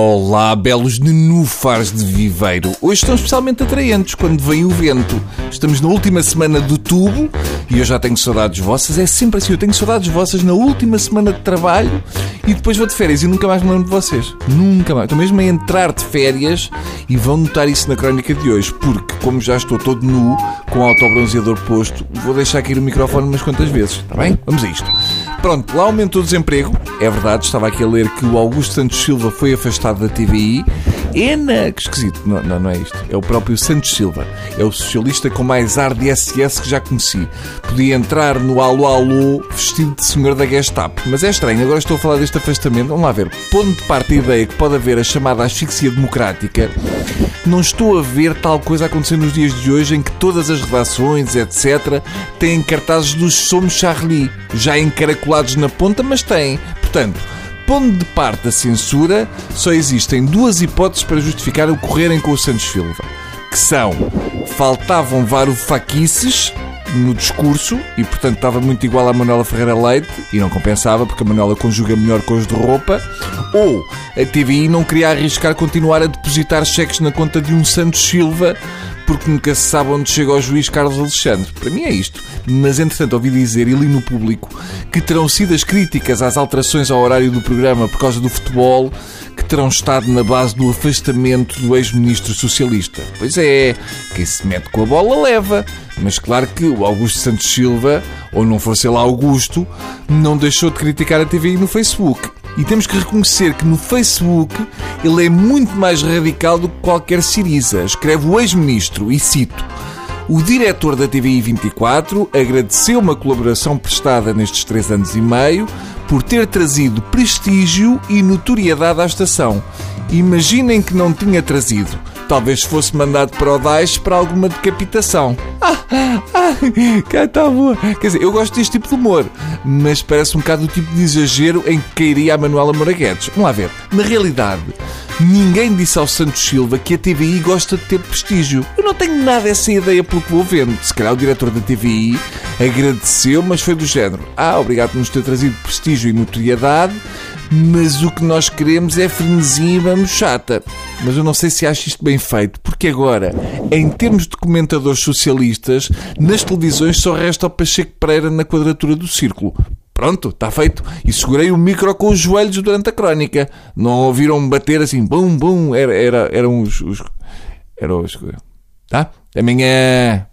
Olá, belos nenúfares de viveiro. Hoje estão especialmente atraentes quando vem o vento. Estamos na última semana do tubo e eu já tenho saudades vossas. É sempre assim, eu tenho saudades vossas na última semana de trabalho e depois vou de férias e nunca mais me lembro de vocês. Nunca mais. Estou mesmo a entrar de férias e vão notar isso na crónica de hoje, porque como já estou todo nu, com o autobronzeador posto, vou deixar cair o microfone umas quantas vezes. Está bem? Vamos a isto. Pronto, lá aumentou o desemprego. É verdade, estava aqui a ler que o Augusto Santos Silva foi afastado da TVI. Ena, que esquisito. Não, não, não é isto. É o próprio Santos Silva. É o socialista com mais ar de SS que já conheci. Podia entrar no Alô Alô vestido de senhor da Gestapo. Mas é estranho, agora estou a falar deste afastamento. Vamos lá ver. Pondo de parte a ideia que pode haver a chamada asfixia democrática, não estou a ver tal coisa acontecer nos dias de hoje em que todas as redações, etc., têm cartazes dos Somos Charlie, já encaracolados na ponta, mas têm. Portanto, pondo de parte a censura, só existem duas hipóteses para justificar o correrem com o Santos Silva, que são faltavam varofaquices no discurso e, portanto, estava muito igual à Manuela Ferreira Leite e não compensava porque a Manuela conjuga melhor com os de roupa, ou a TVI não queria arriscar continuar a depositar cheques na conta de um Santos Silva porque nunca se sabe onde chega o juiz Carlos Alexandre. Para mim é isto. Mas, entretanto, ouvi dizer e li no público que terão sido as críticas às alterações ao horário do programa por causa do futebol que terão estado na base do afastamento do ex-ministro socialista. Pois é, quem se mete com a bola leva. Mas claro que o Augusto Santos Silva, ou não fosse ele Augusto, não deixou de criticar a TVI no Facebook. E temos que reconhecer que no Facebook ele é muito mais radical do que qualquer Siriza. Escreve o ex-ministro, e cito: O diretor da TVI 24 agradeceu uma colaboração prestada nestes três anos e meio por ter trazido prestígio e notoriedade à estação. Imaginem que não tinha trazido. Talvez fosse mandado para o DAIS para alguma decapitação. Ah, ah, cá está boa. Quer dizer, eu gosto deste tipo de humor, mas parece um bocado o tipo de exagero em que cairia a Manuela Moraguetes. Vamos lá ver. Na realidade, ninguém disse ao Santos Silva que a TVI gosta de ter prestígio. Eu não tenho nada essa ideia pelo que vou vendo. Se calhar o diretor da TVI agradeceu, mas foi do género. Ah, obrigado por nos ter trazido prestígio e notoriedade mas o que nós queremos é frenesia e vamos chata. Mas eu não sei se acho isto bem feito, porque agora, em termos de comentadores socialistas, nas televisões só resta o Pacheco Pereira na quadratura do círculo. Pronto, está feito. E segurei o micro com os joelhos durante a crónica. Não ouviram bater assim, bum, bum. Era, era, eram os. os eram os. Tá? Até amanhã.